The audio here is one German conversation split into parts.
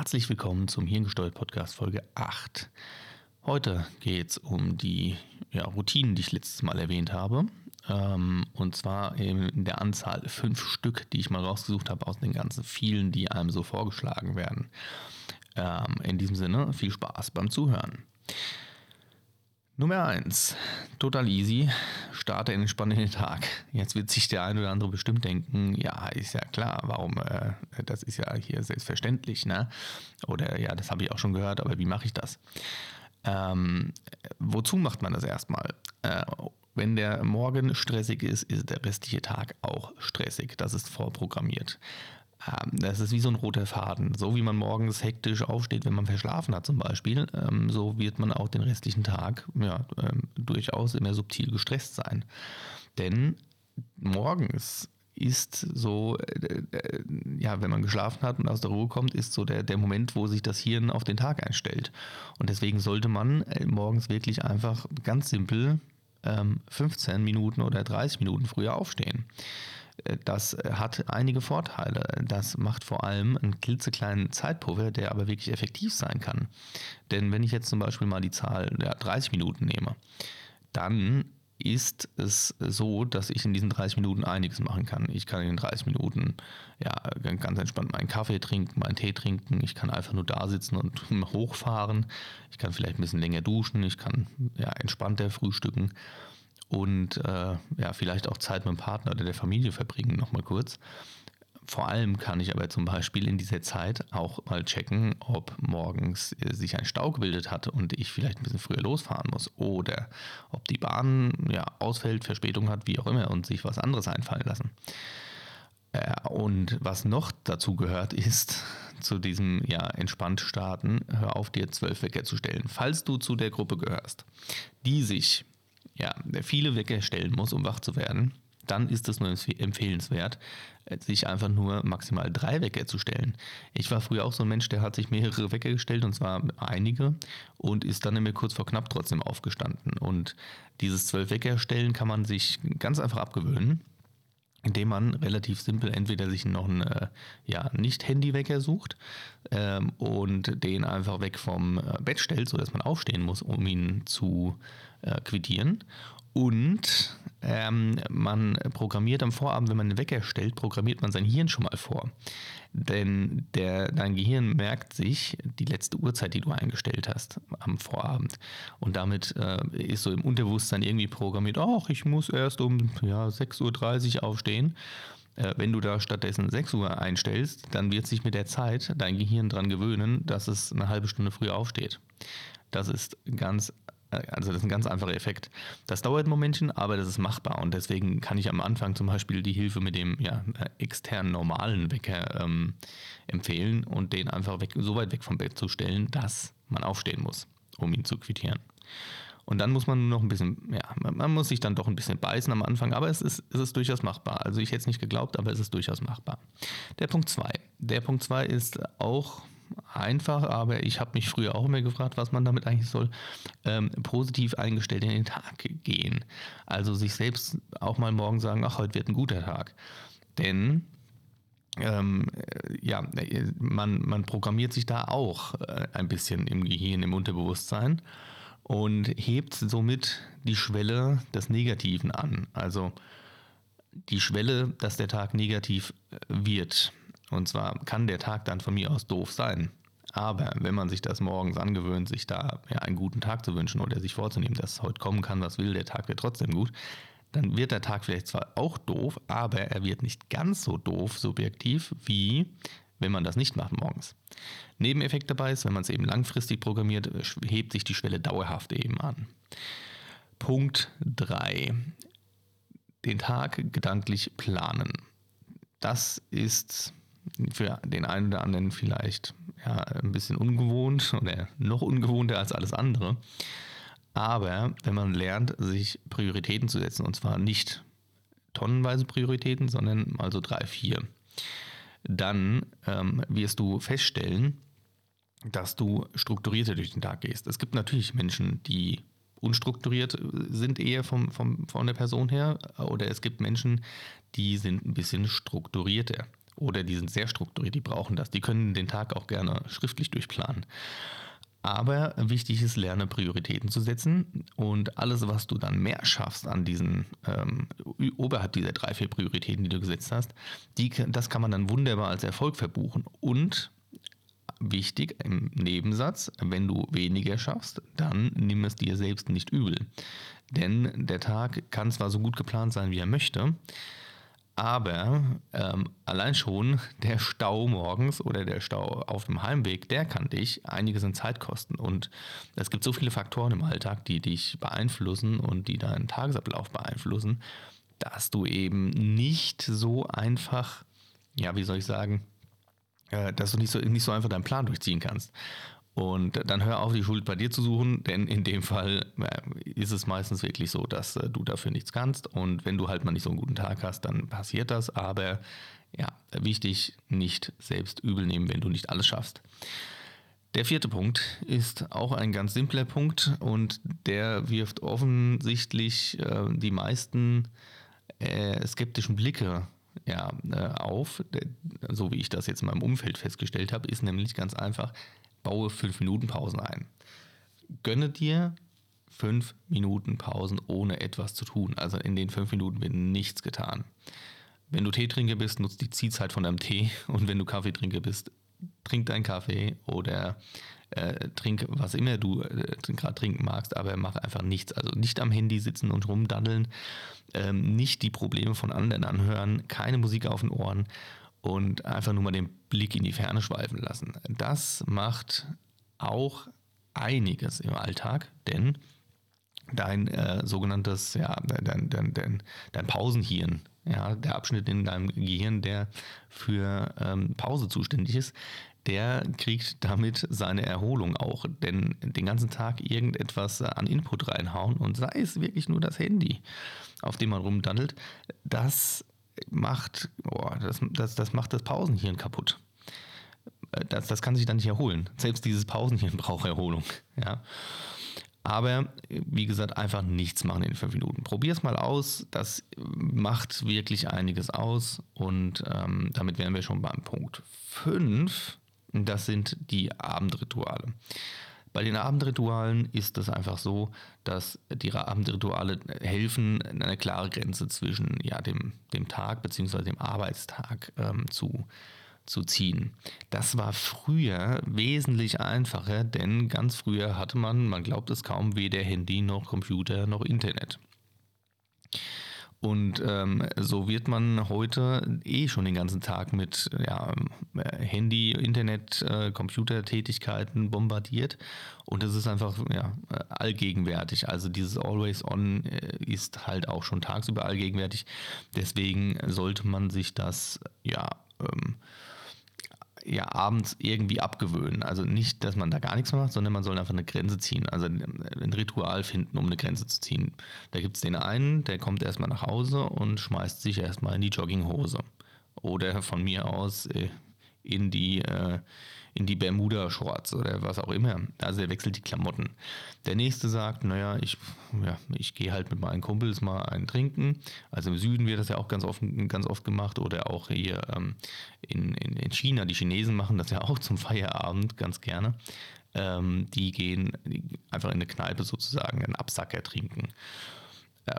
Herzlich willkommen zum Hirngesteuert Podcast Folge 8. Heute geht es um die ja, Routinen, die ich letztes Mal erwähnt habe. Ähm, und zwar in der Anzahl fünf Stück, die ich mal rausgesucht habe aus den ganzen vielen, die einem so vorgeschlagen werden. Ähm, in diesem Sinne, viel Spaß beim Zuhören. Nummer 1. Total easy. Starte entspannt in den Tag. Jetzt wird sich der ein oder andere bestimmt denken, ja, ist ja klar, warum, äh, das ist ja hier selbstverständlich, ne? Oder ja, das habe ich auch schon gehört, aber wie mache ich das? Ähm, wozu macht man das erstmal? Äh, wenn der Morgen stressig ist, ist der restliche Tag auch stressig. Das ist vorprogrammiert. Ähm, das ist wie so ein roter Faden. So wie man morgens hektisch aufsteht, wenn man verschlafen hat zum Beispiel, ähm, so wird man auch den restlichen Tag ja, ähm, durchaus immer subtil gestresst sein. Denn morgens ist so, äh, äh, ja, wenn man geschlafen hat und aus der Ruhe kommt, ist so der, der Moment, wo sich das Hirn auf den Tag einstellt. Und deswegen sollte man äh, morgens wirklich einfach ganz simpel 15 Minuten oder 30 Minuten früher aufstehen. Das hat einige Vorteile. Das macht vor allem einen klitzekleinen Zeitpuffer, der aber wirklich effektiv sein kann. Denn wenn ich jetzt zum Beispiel mal die Zahl ja, 30 Minuten nehme, dann ist es so, dass ich in diesen 30 Minuten einiges machen kann. Ich kann in den 30 Minuten ja, ganz entspannt meinen Kaffee trinken, meinen Tee trinken. Ich kann einfach nur da sitzen und hochfahren. Ich kann vielleicht ein bisschen länger duschen. Ich kann ja, entspannter frühstücken und äh, ja, vielleicht auch Zeit mit dem Partner oder der Familie verbringen, nochmal kurz. Vor allem kann ich aber zum Beispiel in dieser Zeit auch mal checken, ob morgens äh, sich ein Stau gebildet hat und ich vielleicht ein bisschen früher losfahren muss oder ob die Bahn ja, ausfällt, Verspätung hat, wie auch immer und sich was anderes einfallen lassen. Äh, und was noch dazu gehört, ist zu diesem ja, entspannt starten, hör auf dir zwölf Wecker zu stellen. Falls du zu der Gruppe gehörst, die sich ja, viele Wecker stellen muss, um wach zu werden, dann ist es nur empfehlenswert, sich einfach nur maximal drei Wecker zu stellen. Ich war früher auch so ein Mensch, der hat sich mehrere Wecker gestellt und zwar einige und ist dann immer kurz vor knapp trotzdem aufgestanden. Und dieses zwölf Wecker stellen kann man sich ganz einfach abgewöhnen indem man relativ simpel entweder sich noch einen äh, ja, Nicht-Handy-Wecker sucht ähm, und den einfach weg vom äh, Bett stellt, sodass man aufstehen muss, um ihn zu äh, quittieren. Und ähm, man programmiert am Vorabend, wenn man einen Wecker stellt, programmiert man sein Hirn schon mal vor. Denn der, dein Gehirn merkt sich die letzte Uhrzeit, die du eingestellt hast am Vorabend. Und damit äh, ist so im Unterbewusstsein irgendwie programmiert, ach, ich muss erst um ja, 6.30 Uhr aufstehen. Äh, wenn du da stattdessen 6 Uhr einstellst, dann wird sich mit der Zeit dein Gehirn daran gewöhnen, dass es eine halbe Stunde früher aufsteht. Das ist ganz also das ist ein ganz einfacher Effekt. Das dauert ein Momentchen, aber das ist machbar und deswegen kann ich am Anfang zum Beispiel die Hilfe mit dem ja, externen normalen Wecker ähm, empfehlen und den einfach weg, so weit weg vom Bett zu stellen, dass man aufstehen muss, um ihn zu quittieren. Und dann muss man noch ein bisschen, ja, man muss sich dann doch ein bisschen beißen am Anfang, aber es ist, es ist durchaus machbar. Also ich hätte es nicht geglaubt, aber es ist durchaus machbar. Der Punkt 2. Der Punkt 2 ist auch einfach, aber ich habe mich früher auch immer gefragt, was man damit eigentlich soll, ähm, positiv eingestellt in den Tag gehen. Also sich selbst auch mal morgen sagen, ach, heute wird ein guter Tag. Denn ähm, ja, man, man programmiert sich da auch äh, ein bisschen im Gehirn, im Unterbewusstsein und hebt somit die Schwelle des Negativen an. Also die Schwelle, dass der Tag negativ äh, wird. Und zwar kann der Tag dann von mir aus doof sein. Aber wenn man sich das morgens angewöhnt, sich da ja, einen guten Tag zu wünschen oder sich vorzunehmen, dass heute kommen kann, was will, der Tag wird trotzdem gut, dann wird der Tag vielleicht zwar auch doof, aber er wird nicht ganz so doof subjektiv, wie wenn man das nicht macht morgens. Nebeneffekt dabei ist, wenn man es eben langfristig programmiert, hebt sich die Schwelle dauerhaft eben an. Punkt 3. Den Tag gedanklich planen. Das ist für den einen oder anderen vielleicht ja, ein bisschen ungewohnt oder noch ungewohnter als alles andere. Aber wenn man lernt, sich Prioritäten zu setzen, und zwar nicht tonnenweise Prioritäten, sondern mal so drei, vier, dann ähm, wirst du feststellen, dass du strukturierter durch den Tag gehst. Es gibt natürlich Menschen, die unstrukturiert sind eher vom, vom, von der Person her, oder es gibt Menschen, die sind ein bisschen strukturierter. Oder die sind sehr strukturiert, die brauchen das. Die können den Tag auch gerne schriftlich durchplanen. Aber wichtig ist, lerne Prioritäten zu setzen und alles, was du dann mehr schaffst an diesen, ähm, oberhalb dieser drei, vier Prioritäten, die du gesetzt hast, die, das kann man dann wunderbar als Erfolg verbuchen. Und wichtig im Nebensatz, wenn du weniger schaffst, dann nimm es dir selbst nicht übel. Denn der Tag kann zwar so gut geplant sein, wie er möchte, aber ähm, allein schon der Stau morgens oder der Stau auf dem Heimweg, der kann dich einiges an Zeit kosten. Und es gibt so viele Faktoren im Alltag, die dich beeinflussen und die deinen Tagesablauf beeinflussen, dass du eben nicht so einfach, ja, wie soll ich sagen, äh, dass du nicht so, nicht so einfach deinen Plan durchziehen kannst. Und dann hör auf, die Schuld bei dir zu suchen, denn in dem Fall äh, ist es meistens wirklich so, dass äh, du dafür nichts kannst. Und wenn du halt mal nicht so einen guten Tag hast, dann passiert das. Aber ja, wichtig, nicht selbst übel nehmen, wenn du nicht alles schaffst. Der vierte Punkt ist auch ein ganz simpler Punkt und der wirft offensichtlich äh, die meisten äh, skeptischen Blicke ja, äh, auf. So wie ich das jetzt in meinem Umfeld festgestellt habe, ist nämlich ganz einfach, baue 5 Minuten Pausen ein. Gönne dir 5 Minuten Pausen ohne etwas zu tun. Also in den 5 Minuten wird nichts getan. Wenn du Teetrinker bist, nutzt die Ziehzeit von deinem Tee und wenn du Kaffeetrinker bist, trink deinen Kaffee oder äh, trink was immer du äh, gerade trinken magst, aber mach einfach nichts. Also nicht am Handy sitzen und rumdaddeln, ähm, nicht die Probleme von anderen anhören, keine Musik auf den Ohren und einfach nur mal den Blick in die Ferne schweifen lassen. Das macht auch einiges im Alltag, denn dein äh, sogenanntes, ja, dein, dein, dein, dein Pausenhirn, ja, der Abschnitt in deinem Gehirn, der für ähm, Pause zuständig ist, der kriegt damit seine Erholung auch. Denn den ganzen Tag irgendetwas an Input reinhauen und sei es wirklich nur das Handy, auf dem man rumdaddelt, das macht, oh, das, das, das macht das Pausenhirn kaputt. Das, das kann sich dann nicht erholen. Selbst dieses Pausenhirn braucht Erholung. Ja. Aber wie gesagt, einfach nichts machen in fünf Minuten. Probier es mal aus. Das macht wirklich einiges aus. Und ähm, damit wären wir schon beim Punkt 5. Das sind die Abendrituale. Bei den Abendritualen ist es einfach so, dass die Abendrituale helfen, eine klare Grenze zwischen ja, dem, dem Tag bzw. dem Arbeitstag ähm, zu, zu ziehen. Das war früher wesentlich einfacher, denn ganz früher hatte man, man glaubt es kaum, weder Handy noch Computer noch Internet. Und ähm, so wird man heute eh schon den ganzen Tag mit ja, Handy, Internet, äh, Computertätigkeiten bombardiert. Und es ist einfach ja, allgegenwärtig. Also dieses Always On äh, ist halt auch schon tagsüber allgegenwärtig. Deswegen sollte man sich das ja ähm, ja abends irgendwie abgewöhnen. Also nicht, dass man da gar nichts macht, sondern man soll einfach eine Grenze ziehen. Also ein Ritual finden, um eine Grenze zu ziehen. Da gibt es den einen, der kommt erstmal nach Hause und schmeißt sich erstmal in die Jogginghose. Oder von mir aus äh, in die äh, in die Bermuda-Shorts oder was auch immer. Also er wechselt die Klamotten. Der nächste sagt, naja, ich, ja, ich gehe halt mit meinen Kumpels mal einen trinken. Also im Süden wird das ja auch ganz oft, ganz oft gemacht oder auch hier ähm, in, in, in China. Die Chinesen machen das ja auch zum Feierabend ganz gerne. Ähm, die gehen einfach in eine Kneipe sozusagen einen Absacker trinken.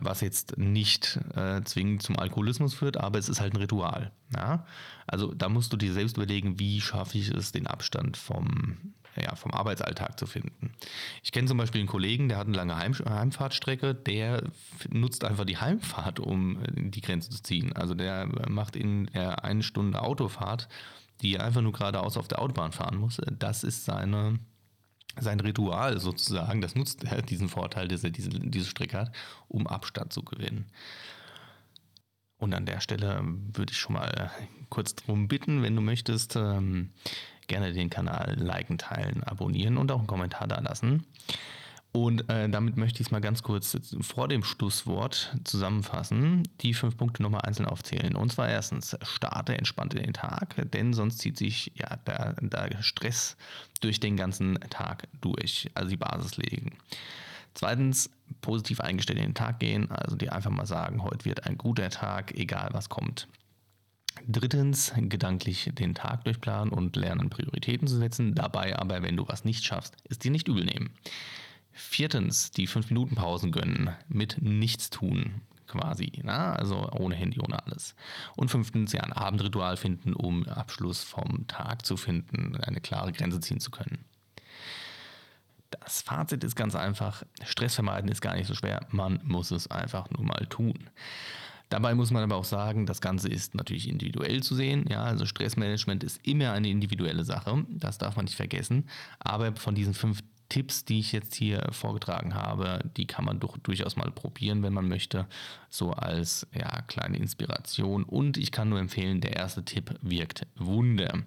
Was jetzt nicht äh, zwingend zum Alkoholismus führt, aber es ist halt ein Ritual. Ja? Also da musst du dir selbst überlegen, wie schaffe ich es, den Abstand vom, ja, vom Arbeitsalltag zu finden. Ich kenne zum Beispiel einen Kollegen, der hat eine lange Heim Heimfahrtstrecke, der nutzt einfach die Heimfahrt, um äh, die Grenze zu ziehen. Also der macht in der eine Stunde Autofahrt, die er einfach nur geradeaus auf der Autobahn fahren muss. Das ist seine sein Ritual sozusagen, das nutzt er, diesen Vorteil, dass er diese, diese Strecke hat, um Abstand zu gewinnen. Und an der Stelle würde ich schon mal kurz darum bitten, wenn du möchtest, ähm, gerne den Kanal liken, teilen, abonnieren und auch einen Kommentar da lassen. Und äh, damit möchte ich es mal ganz kurz vor dem Schlusswort zusammenfassen, die fünf Punkte nochmal einzeln aufzählen. Und zwar erstens, starte entspannt in den Tag, denn sonst zieht sich ja der, der Stress durch den ganzen Tag durch, also die Basis legen. Zweitens, positiv eingestellt in den Tag gehen, also dir einfach mal sagen, heute wird ein guter Tag, egal was kommt. Drittens, gedanklich den Tag durchplanen und lernen, Prioritäten zu setzen. Dabei aber, wenn du was nicht schaffst, es dir nicht übel nehmen. Viertens, die 5-Minuten-Pausen gönnen mit Nichtstun quasi. Na? Also ohne Handy, ohne alles. Und fünftens, ja, ein Abendritual finden, um Abschluss vom Tag zu finden, eine klare Grenze ziehen zu können. Das Fazit ist ganz einfach, Stress vermeiden ist gar nicht so schwer, man muss es einfach nur mal tun. Dabei muss man aber auch sagen, das Ganze ist natürlich individuell zu sehen. Ja, also Stressmanagement ist immer eine individuelle Sache. Das darf man nicht vergessen. Aber von diesen fünf Tipps, die ich jetzt hier vorgetragen habe, die kann man doch durchaus mal probieren, wenn man möchte, so als ja, kleine Inspiration. Und ich kann nur empfehlen, der erste Tipp wirkt Wunder.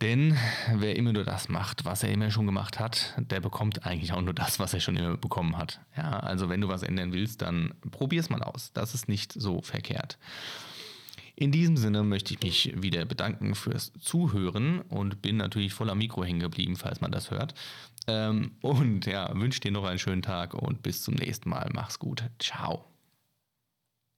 Denn wer immer nur das macht, was er immer schon gemacht hat, der bekommt eigentlich auch nur das, was er schon immer bekommen hat. Ja, also wenn du was ändern willst, dann probier es mal aus. Das ist nicht so verkehrt. In diesem Sinne möchte ich mich wieder bedanken fürs Zuhören und bin natürlich voller Mikro hängen geblieben, falls man das hört. Ähm, und ja, wünsche dir noch einen schönen Tag und bis zum nächsten Mal. Mach's gut. Ciao.